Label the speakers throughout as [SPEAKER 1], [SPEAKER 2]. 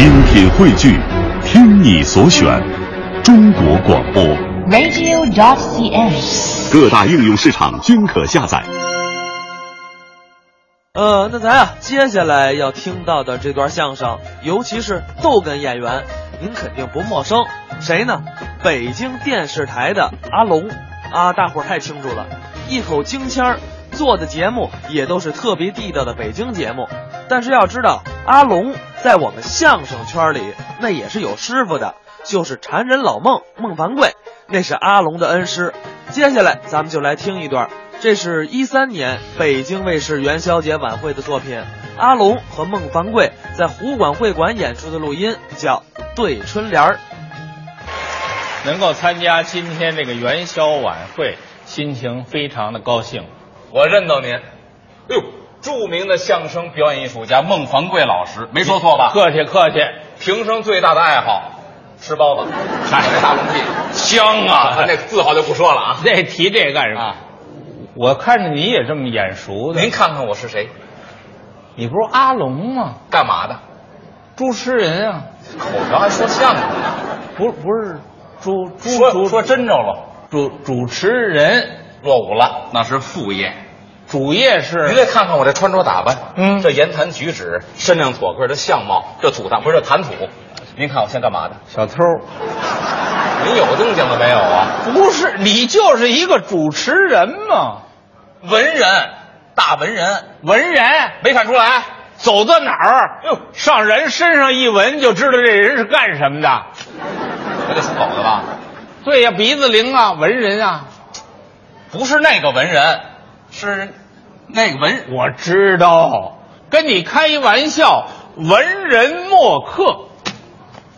[SPEAKER 1] 精品汇聚，听你所选，中国广播。
[SPEAKER 2] radio.cn。
[SPEAKER 1] 各大应用市场均可下载。
[SPEAKER 3] 呃，那咱啊，接下来要听到的这段相声，尤其是逗哏演员，您肯定不陌生，谁呢？北京电视台的阿龙啊，大伙儿太清楚了，一口京腔儿，做的节目也都是特别地道的北京节目。但是要知道，阿龙在我们相声圈里那也是有师傅的，就是禅人老孟孟凡贵，那是阿龙的恩师。接下来咱们就来听一段。这是一三年北京卫视元宵节晚会的作品，阿龙和孟凡贵在湖广会馆演出的录音，叫《对春联儿》。
[SPEAKER 4] 能够参加今天这个元宵晚会，心情非常的高兴。
[SPEAKER 5] 我认到您，哎呦，著名的相声表演艺术家孟凡贵老师，没说错吧？
[SPEAKER 4] 客气客气，
[SPEAKER 5] 平生最大的爱好，吃包子，
[SPEAKER 4] 嗨
[SPEAKER 5] 那大笼屉，
[SPEAKER 4] 香啊！
[SPEAKER 5] 那字号就不说了啊。
[SPEAKER 4] 那提这干什么？
[SPEAKER 5] 啊，
[SPEAKER 4] 我看着你也这么眼熟的，
[SPEAKER 5] 您看看我是谁，
[SPEAKER 4] 你不是阿龙吗？
[SPEAKER 5] 干嘛的？
[SPEAKER 4] 主持人啊，
[SPEAKER 5] 口条还说相声呢，
[SPEAKER 4] 不不是主主主
[SPEAKER 5] 说说真着了，
[SPEAKER 4] 主主持人，
[SPEAKER 5] 落伍了，那是副业。
[SPEAKER 4] 主业是
[SPEAKER 5] 您
[SPEAKER 4] 是
[SPEAKER 5] 再看看我这穿着打扮，
[SPEAKER 4] 嗯
[SPEAKER 5] 这言谈举止，身量妥个的相貌，这土堂不是这谈吐。您看我像干嘛的？
[SPEAKER 4] 小偷，
[SPEAKER 5] 您有动静了没有啊？
[SPEAKER 4] 不是你就是一个主持人嘛，
[SPEAKER 5] 文人，大文人，
[SPEAKER 4] 文人
[SPEAKER 5] 没看出来？
[SPEAKER 4] 走到哪儿，
[SPEAKER 5] 哟
[SPEAKER 4] 上人身上一闻就知道这人是干什么的。
[SPEAKER 5] 我得属狗的吧？
[SPEAKER 4] 对呀，鼻子灵啊，文人啊。
[SPEAKER 5] 不是那个文人，是那个文。
[SPEAKER 4] 我知道，跟你开一玩笑，文人墨客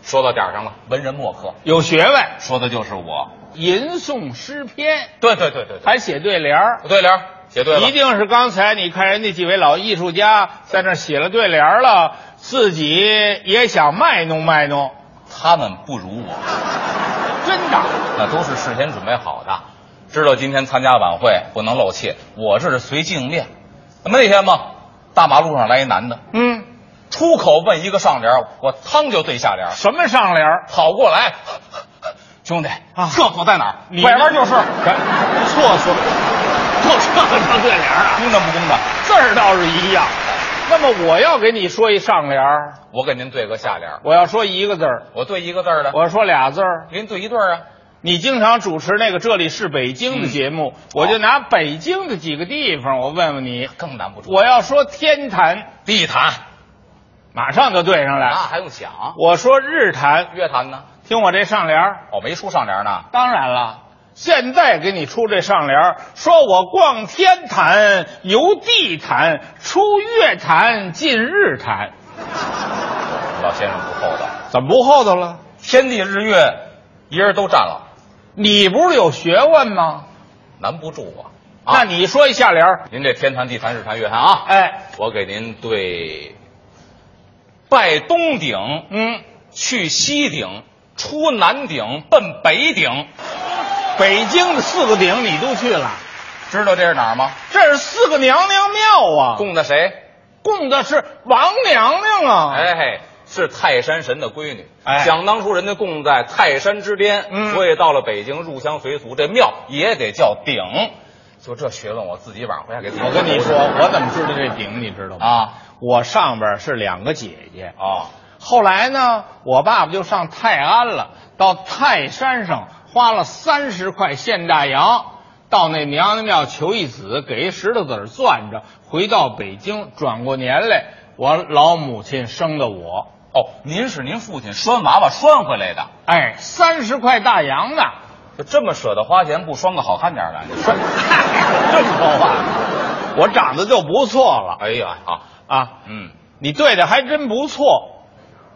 [SPEAKER 5] 说到点儿上了，文人墨客，
[SPEAKER 4] 有学问，
[SPEAKER 5] 说的就是我。
[SPEAKER 4] 吟诵诗篇，
[SPEAKER 5] 对对对对对，
[SPEAKER 4] 还写对联儿。
[SPEAKER 5] 对联儿写对了，
[SPEAKER 4] 一定是刚才你看人家几位老艺术家在那写了对联儿了，自己也想卖弄卖弄，
[SPEAKER 5] 他们不如我，
[SPEAKER 4] 真的。
[SPEAKER 5] 那都是事先准备好的，知道今天参加晚会不能露怯，我这是随机应变。那么那天嘛，大马路上来一男的，
[SPEAKER 4] 嗯，
[SPEAKER 5] 出口问一个上联，我汤就对下联，
[SPEAKER 4] 什么上联？
[SPEAKER 5] 跑过来，兄弟
[SPEAKER 4] 啊
[SPEAKER 5] 厕所在哪儿？
[SPEAKER 4] 你
[SPEAKER 5] 拐弯就是，
[SPEAKER 4] 厕所，就这个当对联啊？
[SPEAKER 5] 公的不公的？
[SPEAKER 4] 字儿倒是一样。那么我要给你说一上联儿，
[SPEAKER 5] 我给您对个下联，
[SPEAKER 4] 我要说一个字儿，
[SPEAKER 5] 我对一个字儿的，
[SPEAKER 4] 我要说俩字儿。
[SPEAKER 5] 给您对一对儿啊。
[SPEAKER 4] 你经常主持那个《这里是北京》的节目，我就拿北京的几个地方，我问问你。
[SPEAKER 5] 更难不住。
[SPEAKER 4] 我要说天坛，
[SPEAKER 5] 地坛
[SPEAKER 4] 马上就对上
[SPEAKER 5] 那
[SPEAKER 4] 来。
[SPEAKER 5] 还用想？
[SPEAKER 4] 我说日坛，
[SPEAKER 5] 月坛呢？
[SPEAKER 4] 听我这上联儿。
[SPEAKER 5] 哦，没出上联呢。
[SPEAKER 4] 当然了，现在给你出这上联儿，说我逛天坛，游地坛，出月坛，进日坛，
[SPEAKER 5] 老先生不厚道，
[SPEAKER 4] 怎么不厚道了？
[SPEAKER 5] 天地日月，一人都占了，
[SPEAKER 4] 你不是有学问吗？
[SPEAKER 5] 难不住我。
[SPEAKER 4] 那你说一下联儿。
[SPEAKER 5] 您这天坛、地坛、日坛、月坛啊，
[SPEAKER 4] 哎，
[SPEAKER 5] 我给您对：拜东顶，
[SPEAKER 4] 嗯，
[SPEAKER 5] 去西顶，出南顶，奔北顶。
[SPEAKER 4] 北京的四个顶你都去了，
[SPEAKER 5] 知道这是哪儿吗？
[SPEAKER 4] 这是四个娘娘庙啊，
[SPEAKER 5] 供的谁？
[SPEAKER 4] 供的是王娘娘啊。
[SPEAKER 5] 哎嘿，是泰山神的闺女。
[SPEAKER 4] 哎
[SPEAKER 5] 想当初人家供在泰山之巅，
[SPEAKER 4] 嗯
[SPEAKER 5] 所以到了北京入乡随俗，这庙也得叫顶。就这学问，我自己晚上回家给自己。
[SPEAKER 4] 我跟你说，我怎么知道这顶？你知道吗？
[SPEAKER 5] 啊
[SPEAKER 4] 我上边是两个姐姐，
[SPEAKER 5] 啊，
[SPEAKER 4] 后来呢，我爸爸就上泰安了，到泰山上花了三十块现大洋，到那娘娘庙求一子，给一石头子儿攥着，回到北京，转过年来，我老母亲生的我，
[SPEAKER 5] 哦，您是您父亲拴娃娃拴回来的，
[SPEAKER 4] 哎，三十块大洋呢，
[SPEAKER 5] 就这么舍得花钱，不拴个好看点儿的？你 说
[SPEAKER 4] 这么说话，我长得就不错了
[SPEAKER 5] 哎呀好，
[SPEAKER 4] 啊，
[SPEAKER 5] 嗯，
[SPEAKER 4] 你对的还真不错。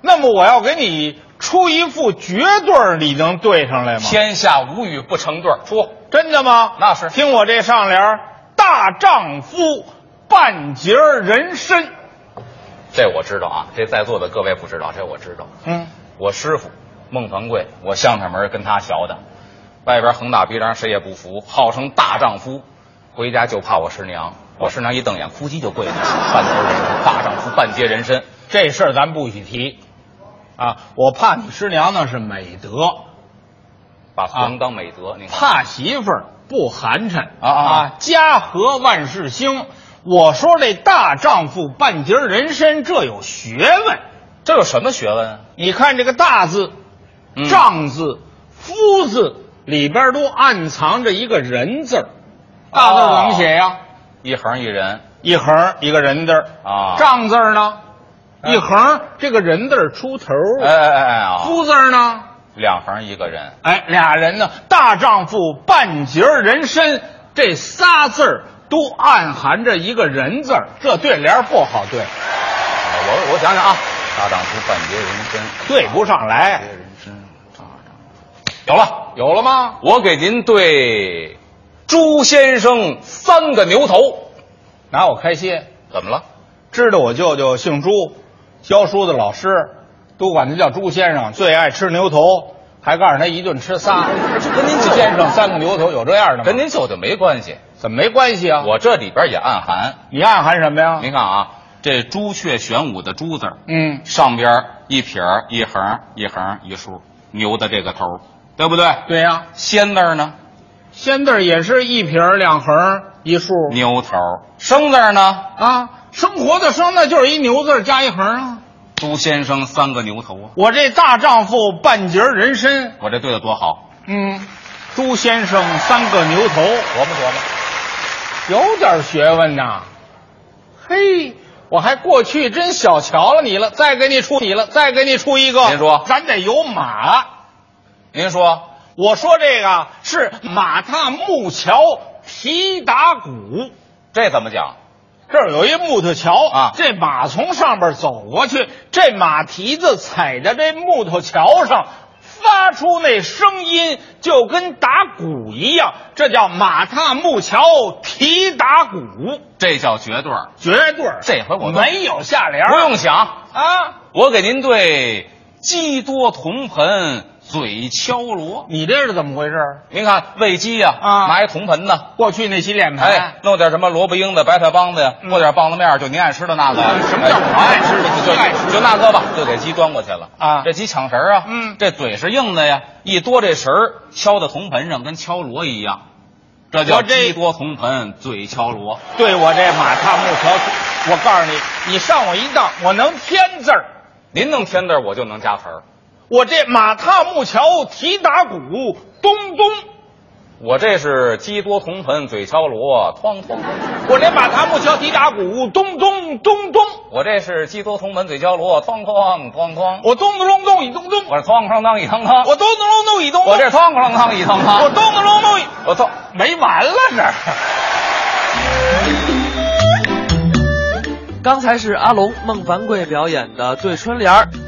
[SPEAKER 4] 那么我要给你出一副绝对儿，你能对上来吗？
[SPEAKER 5] 天下无语不成对儿，出
[SPEAKER 4] 真的吗？
[SPEAKER 5] 那是
[SPEAKER 4] 听我这上联儿大丈夫半截儿人参。
[SPEAKER 5] 这我知道啊，这在座的各位不知道，这我知道。
[SPEAKER 4] 嗯，
[SPEAKER 5] 我师傅孟凡贵，我相声门跟他学的，外边横打鼻梁，谁也不服，号称大丈夫。回家就怕我师娘，我师娘一瞪眼，哭唧就跪下了。半截人参，大丈夫半截人参。
[SPEAKER 4] 这事儿咱不许提。啊，我怕你师娘那是美德，
[SPEAKER 5] 把红当美德，你看
[SPEAKER 4] 怕媳妇儿不寒碜
[SPEAKER 5] 啊啊
[SPEAKER 4] 家和万事兴。我说这大丈夫半截人参，这有学问。
[SPEAKER 5] 这有什么学问啊？
[SPEAKER 4] 你看这个大字、
[SPEAKER 5] 嗯
[SPEAKER 4] 丈字、夫字里边都暗藏着一个人字儿。大字怎么写呀？
[SPEAKER 5] 一横一人
[SPEAKER 4] 一横一个人字儿
[SPEAKER 5] 啊
[SPEAKER 4] 丈字呢？
[SPEAKER 5] 哎
[SPEAKER 4] 一横这个人字出头。
[SPEAKER 5] 哎哎哎！
[SPEAKER 4] 夫字呢？
[SPEAKER 5] 两横一个人，
[SPEAKER 4] 哎，俩人呢，大丈夫半截人参，这仨字儿都暗含着一个人字儿，这对联不好对，
[SPEAKER 5] 我我想想啊，大丈夫半截人参，
[SPEAKER 4] 对不上
[SPEAKER 5] 半
[SPEAKER 4] 来
[SPEAKER 5] 截。人参，大丈夫有了，
[SPEAKER 4] 有了吗？
[SPEAKER 5] 我给您对朱先生三个牛头，
[SPEAKER 4] 拿我开心。
[SPEAKER 5] 怎么了？
[SPEAKER 4] 知道我舅舅姓朱，教书的老师都管他叫朱先生，最爱吃牛头，还告诉他一顿吃仨。
[SPEAKER 5] 跟您舅
[SPEAKER 4] 先生三个牛头有这样的吗？
[SPEAKER 5] 跟您舅舅没关系，
[SPEAKER 4] 怎么没关系啊？
[SPEAKER 5] 我这里边也暗含。
[SPEAKER 4] 你暗含什么呀？
[SPEAKER 5] 您看啊，这朱雀玄武的朱字，
[SPEAKER 4] 嗯，
[SPEAKER 5] 上边一撇一横一横一竖，牛的这个头，对不对？
[SPEAKER 4] 对呀、
[SPEAKER 5] 仙字呢，
[SPEAKER 4] 仙字也是一撇两横一竖
[SPEAKER 5] 牛头；生字呢，
[SPEAKER 4] 啊。生活的生那就是一牛字加一横啊。
[SPEAKER 5] 朱先生三个牛头啊！
[SPEAKER 4] 我这大丈夫半截人参，
[SPEAKER 5] 我这对的多好，
[SPEAKER 4] 嗯，朱先生三个牛头，
[SPEAKER 5] 琢磨琢磨。
[SPEAKER 4] 有点学问呐。嘿，我还过去真小瞧了你了。再给你出你了，再给你出一个。
[SPEAKER 5] 您说
[SPEAKER 4] 咱得有马。
[SPEAKER 5] 您说
[SPEAKER 4] 我说这个是马踏木桥提打鼓。
[SPEAKER 5] 这怎么讲？
[SPEAKER 4] 这儿有一木头桥
[SPEAKER 5] 啊
[SPEAKER 4] 这马从上边走过去，这马蹄子踩在这木头桥上，发出那声音就跟打鼓一样，这叫马踏木桥提打鼓，
[SPEAKER 5] 这叫绝对儿，
[SPEAKER 4] 绝对儿。
[SPEAKER 5] 这回我
[SPEAKER 4] 没有下联，
[SPEAKER 5] 不用想，
[SPEAKER 4] 啊！
[SPEAKER 5] 我给您对鸡多铜盆嘴敲锣。
[SPEAKER 4] 你这是怎么回事？
[SPEAKER 5] 您看喂鸡呀、
[SPEAKER 4] 啊
[SPEAKER 5] 拿一铜盆呢，
[SPEAKER 4] 过去那洗脸盆，
[SPEAKER 5] 哎，弄点什么萝卜缨子、白菜帮子呀，
[SPEAKER 4] 嗯
[SPEAKER 5] 和点棒子面儿，就您爱吃的那个呀。
[SPEAKER 4] 什么叫我爱吃的
[SPEAKER 5] 就
[SPEAKER 4] 你爱吃
[SPEAKER 5] 就那个吧，就给鸡端过去了
[SPEAKER 4] 啊
[SPEAKER 5] 这鸡抢食儿啊，
[SPEAKER 4] 嗯
[SPEAKER 5] 这嘴是硬的呀，一多这食儿敲在铜盆上，跟敲锣一样，这叫
[SPEAKER 4] 我这
[SPEAKER 5] 鸡多铜盆嘴敲锣。
[SPEAKER 4] 对我这马踏木桥，我告诉你，你上我一当，我能添字儿。
[SPEAKER 5] 您能添字儿，我就能加词儿。
[SPEAKER 4] 我这马踏木桥提打鼓，咚咚。
[SPEAKER 5] 我这是鸡多铜盆嘴敲锣，哐哐。
[SPEAKER 4] 我这马踏木桥提打鼓，咚咚咚咚。
[SPEAKER 5] 我这是鸡多铜盆嘴敲锣，哐哐哐哐。
[SPEAKER 4] 我咚咚咚咚一咚咚，
[SPEAKER 5] 我是哐哐当一当当。
[SPEAKER 4] 我咚咚咚咚一咚咚，
[SPEAKER 5] 我这哐哐当一当当。
[SPEAKER 4] 我咚咚咚咚一，
[SPEAKER 5] 我操！
[SPEAKER 4] 没完了这。
[SPEAKER 3] 刚才是阿龙、孟凡贵表演的对春联儿。